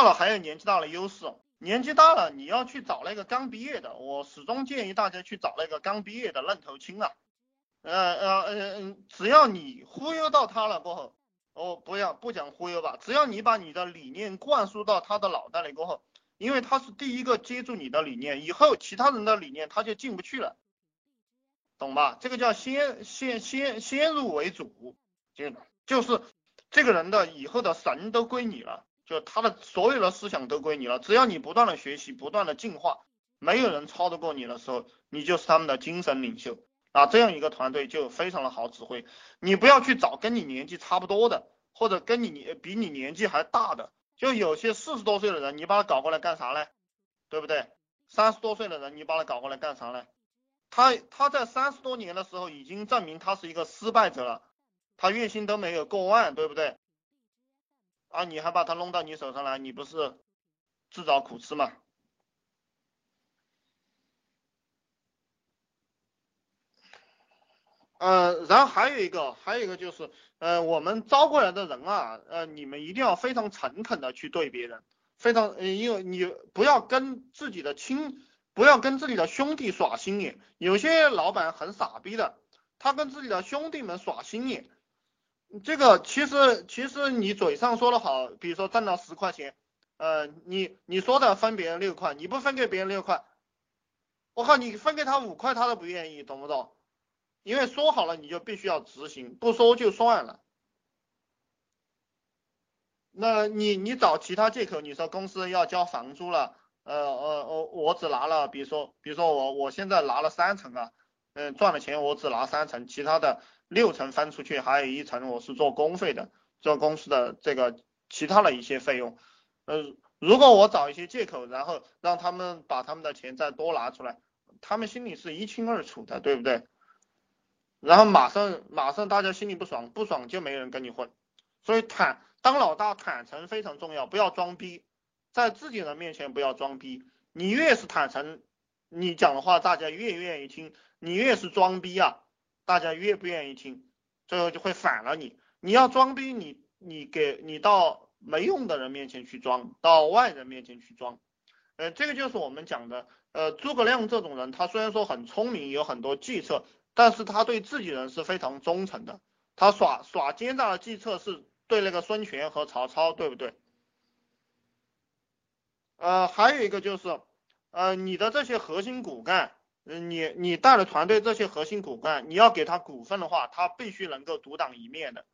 大了还有年纪大了优势，年纪大了你要去找那个刚毕业的，我始终建议大家去找那个刚毕业的愣头青啊，呃呃呃，只要你忽悠到他了过后，哦不要不讲忽悠吧，只要你把你的理念灌输到他的脑袋里过后，因为他是第一个接住你的理念，以后其他人的理念他就进不去了，懂吧？这个叫先先先先入为主，就就是这个人的以后的神都归你了。就他的所有的思想都归你了，只要你不断的学习，不断的进化，没有人超得过你的时候，你就是他们的精神领袖啊！这样一个团队就非常的好指挥。你不要去找跟你年纪差不多的，或者跟你年比你年纪还大的，就有些四十多岁的人，你把他搞过来干啥呢？对不对？三十多岁的人，你把他搞过来干啥呢？他他在三十多年的时候已经证明他是一个失败者了，他月薪都没有过万，对不对？啊！你还把他弄到你手上来，你不是自找苦吃吗？呃，然后还有一个，还有一个就是，呃，我们招过来的人啊，呃，你们一定要非常诚恳的去对别人，非常，因为你不要跟自己的亲，不要跟自己的兄弟耍心眼。有些老板很傻逼的，他跟自己的兄弟们耍心眼。这个其实其实你嘴上说的好，比如说挣了十块钱，呃，你你说的分别人六块，你不分给别人六块，我靠，你分给他五块他都不愿意，懂不懂？因为说好了你就必须要执行，不说就算了。那你你找其他借口，你说公司要交房租了，呃呃我我只拿了，比如说比如说我我现在拿了三成啊，嗯赚了钱我只拿三成，其他的。六成分出去，还有一层我是做公费的，做公司的这个其他的一些费用。呃，如果我找一些借口，然后让他们把他们的钱再多拿出来，他们心里是一清二楚的，对不对？然后马上马上大家心里不爽，不爽就没人跟你混。所以坦当老大坦诚非常重要，不要装逼，在自己人面前不要装逼。你越是坦诚，你讲的话大家越愿意听。你越是装逼啊。大家越不愿意听，最后就会反了你。你要装逼，你你给你到没用的人面前去装，到外人面前去装。呃，这个就是我们讲的，呃，诸葛亮这种人，他虽然说很聪明，有很多计策，但是他对自己人是非常忠诚的。他耍耍奸诈的计策是对那个孙权和曹操，对不对？呃，还有一个就是，呃，你的这些核心骨干。嗯，你你带的团队这些核心骨干，你要给他股份的话，他必须能够独当一面的。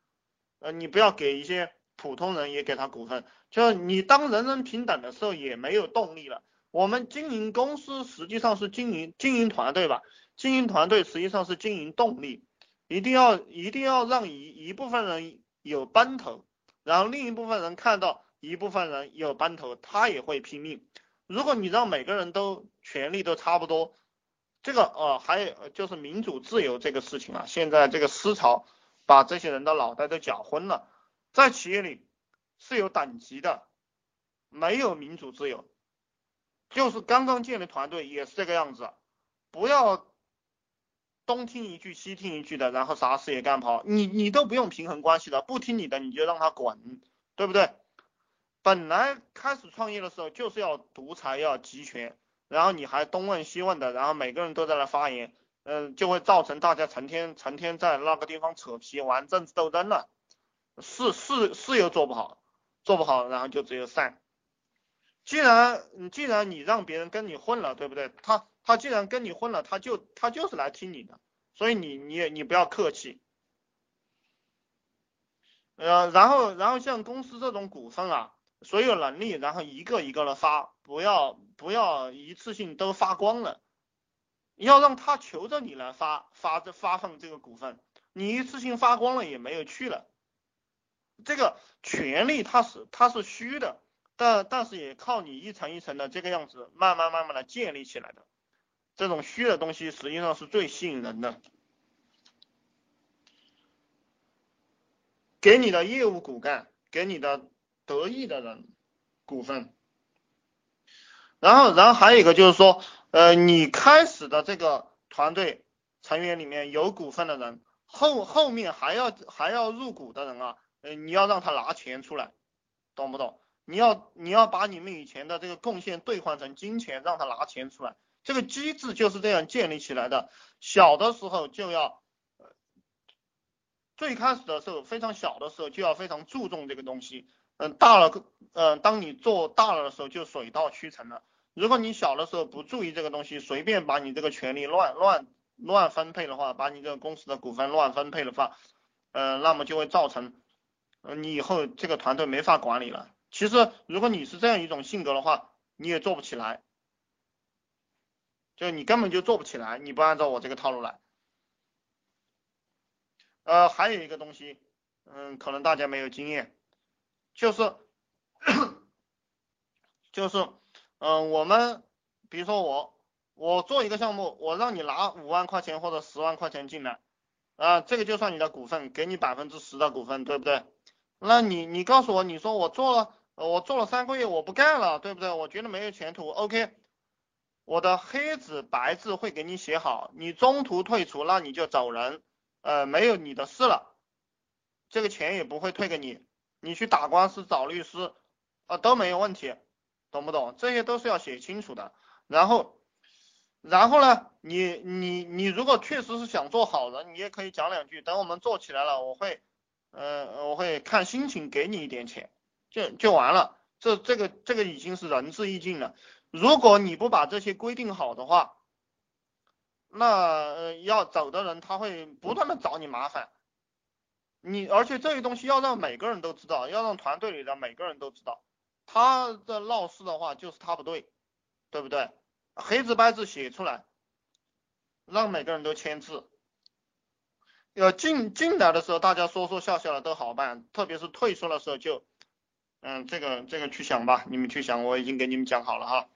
呃，你不要给一些普通人也给他股份，就是你当人人平等的时候也没有动力了。我们经营公司实际上是经营经营团队吧，经营团队实际上是经营动力，一定要一定要让一一部分人有奔头，然后另一部分人看到一部分人有奔头，他也会拼命。如果你让每个人都权力都差不多。这个呃，还有就是民主自由这个事情啊，现在这个思潮把这些人的脑袋都搅昏了。在企业里是有等级的，没有民主自由，就是刚刚建的团队也是这个样子，不要东听一句西听一句的，然后啥事也干不好。你你都不用平衡关系的，不听你的你就让他滚，对不对？本来开始创业的时候就是要独裁，要集权。然后你还东问西问的，然后每个人都在那发言，嗯，就会造成大家成天成天在那个地方扯皮玩政治斗争了，事事事又做不好，做不好，然后就只有散。既然既然你让别人跟你混了，对不对？他他既然跟你混了，他就他就是来听你的，所以你你你不要客气。呃，然后然后像公司这种股份啊。所有能力，然后一个一个的发，不要不要一次性都发光了，要让他求着你来发发这发放这个股份，你一次性发光了也没有去了。这个权利它是它是虚的，但但是也靠你一层一层的这个样子慢慢慢慢的建立起来的。这种虚的东西实际上是最吸引人的。给你的业务骨干，给你的。得意的人股份，然后，然后还有一个就是说，呃，你开始的这个团队成员里面有股份的人，后后面还要还要入股的人啊，呃，你要让他拿钱出来，懂不懂？你要你要把你们以前的这个贡献兑换成金钱，让他拿钱出来。这个机制就是这样建立起来的。小的时候就要，最开始的时候非常小的时候就要非常注重这个东西。嗯，大了，嗯，当你做大了的时候就水到渠成了。如果你小的时候不注意这个东西，随便把你这个权利乱乱乱分配的话，把你这个公司的股份乱分配的话，呃，那么就会造成，呃，你以后这个团队没法管理了。其实，如果你是这样一种性格的话，你也做不起来，就你根本就做不起来，你不按照我这个套路来。呃，还有一个东西，嗯，可能大家没有经验，就是，就是，嗯，我们比如说我，我做一个项目，我让你拿五万块钱或者十万块钱进来，啊，这个就算你的股份，给你百分之十的股份，对不对？那你你告诉我，你说我做了。我做了三个月，我不干了，对不对？我觉得没有前途。OK，我的黑字白字会给你写好，你中途退出，那你就走人，呃，没有你的事了，这个钱也不会退给你，你去打官司找律师，呃，都没有问题，懂不懂？这些都是要写清楚的。然后，然后呢，你你你如果确实是想做好人，你也可以讲两句，等我们做起来了，我会，呃，我会看心情给你一点钱。就就完了，这这个这个已经是仁至义尽了。如果你不把这些规定好的话，那要走的人他会不断的找你麻烦。你而且这些东西要让每个人都知道，要让团队里的每个人都知道，他的闹事的话就是他不对，对不对？黑字白字写出来，让每个人都签字。要进进来的时候大家说说笑笑的都好办，特别是退出的时候就。嗯，这个这个去想吧，你们去想，我已经给你们讲好了哈。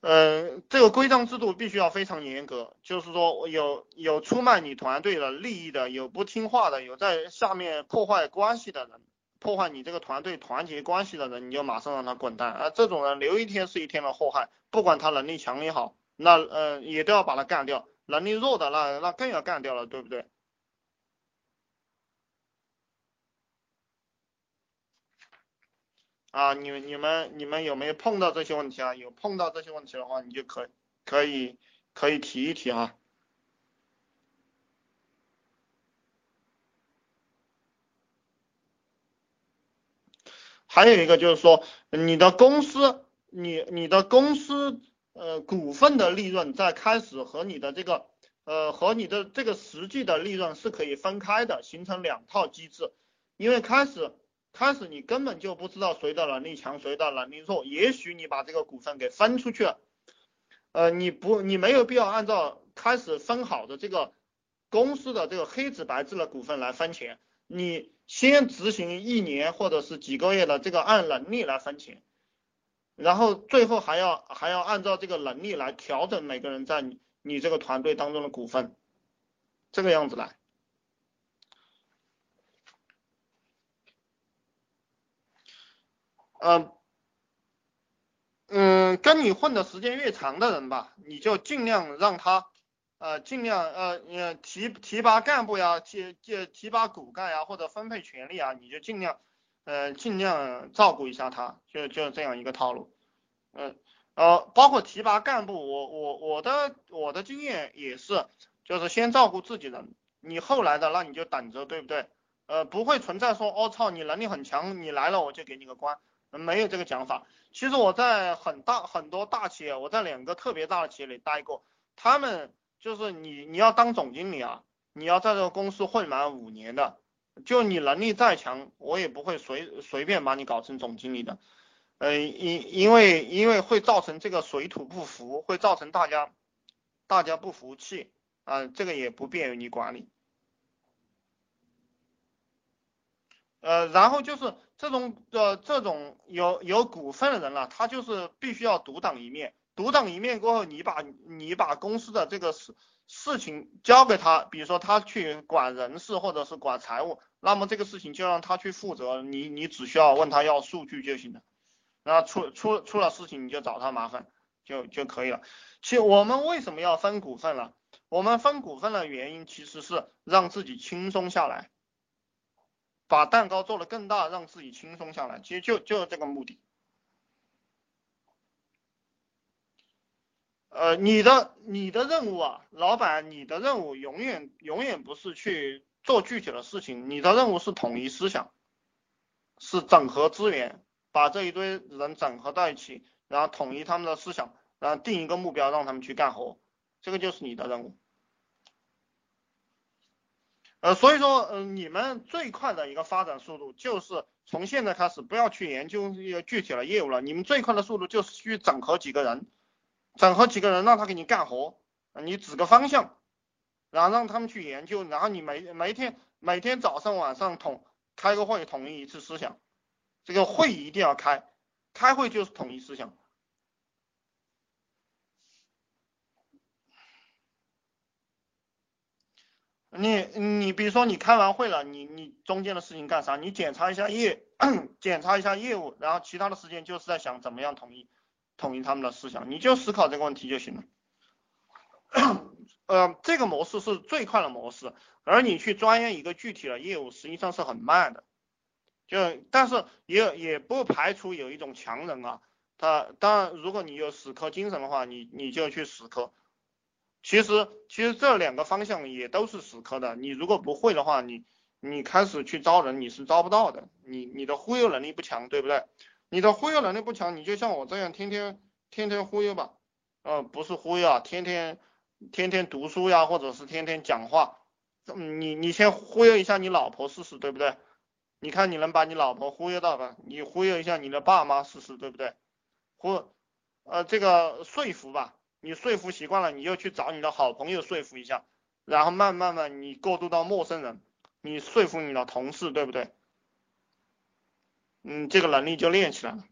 嗯，这个规章制度必须要非常严格，就是说有有出卖你团队的利益的，有不听话的，有在下面破坏关系的人，破坏你这个团队团结关系的人，你就马上让他滚蛋啊！这种人留一天是一天的祸害，不管他能力强也好，那呃也都要把他干掉，能力弱的那那更要干掉了，对不对？啊，你们你们你们有没有碰到这些问题啊？有碰到这些问题的话，你就可可以可以提一提啊。还有一个就是说，你的公司，你你的公司呃股份的利润在开始和你的这个呃和你的这个实际的利润是可以分开的，形成两套机制，因为开始。开始你根本就不知道谁的能力强，谁的能力弱。也许你把这个股份给分出去了，呃，你不，你没有必要按照开始分好的这个公司的这个黑纸白字的股份来分钱。你先执行一年或者是几个月的这个按能力来分钱，然后最后还要还要按照这个能力来调整每个人在你你这个团队当中的股份，这个样子来。呃，嗯，跟你混的时间越长的人吧，你就尽量让他，呃，尽量呃呃提提拔干部呀，提提提拔骨干呀，或者分配权利啊，你就尽量，呃，尽量照顾一下他，就就这样一个套路。嗯，呃，包括提拔干部，我我我的我的经验也是，就是先照顾自己人，你后来的那你就等着，对不对？呃，不会存在说，我操，你能力很强，你来了我就给你个官。没有这个讲法。其实我在很大很多大企业，我在两个特别大的企业里待过，他们就是你你要当总经理啊，你要在这个公司混满五年的，就你能力再强，我也不会随随便把你搞成总经理的。呃，因因为因为会造成这个水土不服，会造成大家大家不服气啊，这个也不便于你管理。呃，然后就是这种呃这种有有股份的人了，他就是必须要独当一面，独当一面过后，你把你把公司的这个事事情交给他，比如说他去管人事或者是管财务，那么这个事情就让他去负责，你你只需要问他要数据就行了，然后出出出了事情你就找他麻烦就就可以了。其实我们为什么要分股份了？我们分股份的原因其实是让自己轻松下来。把蛋糕做得更大，让自己轻松下来，其实就就是这个目的。呃，你的你的任务啊，老板，你的任务永远永远不是去做具体的事情，你的任务是统一思想，是整合资源，把这一堆人整合到一起，然后统一他们的思想，然后定一个目标，让他们去干活，这个就是你的任务。呃，所以说，嗯，你们最快的一个发展速度就是从现在开始不要去研究一个具体的业务了，你们最快的速度就是去整合几个人。整合几个人让他给你干活，你指个方向，然后让他们去研究，然后你每每天每天早上晚上统开个会统一一次思想，这个会一定要开，开会就是统一思想。你你比如说你开完会了，你你中间的事情干啥？你检查一下业，检查一下业务，然后其他的时间就是在想怎么样统一。统一他们的思想，你就思考这个问题就行了。呃，这个模式是最快的模式，而你去钻研一个具体的业务，实际上是很慢的。就但是也也不排除有一种强人啊，他当然如果你有死磕精神的话，你你就去死磕。其实其实这两个方向也都是死磕的。你如果不会的话，你你开始去招人，你是招不到的。你你的忽悠能力不强，对不对？你的忽悠能力不强，你就像我这样天天天天忽悠吧，呃，不是忽悠啊，天天天天读书呀，或者是天天讲话，你你先忽悠一下你老婆试试，对不对？你看你能把你老婆忽悠到吧？你忽悠一下你的爸妈试试，对不对？或呃这个说服吧，你说服习惯了，你就去找你的好朋友说服一下，然后慢慢慢你过渡到陌生人，你说服你的同事，对不对？嗯，这个能力就练起来了。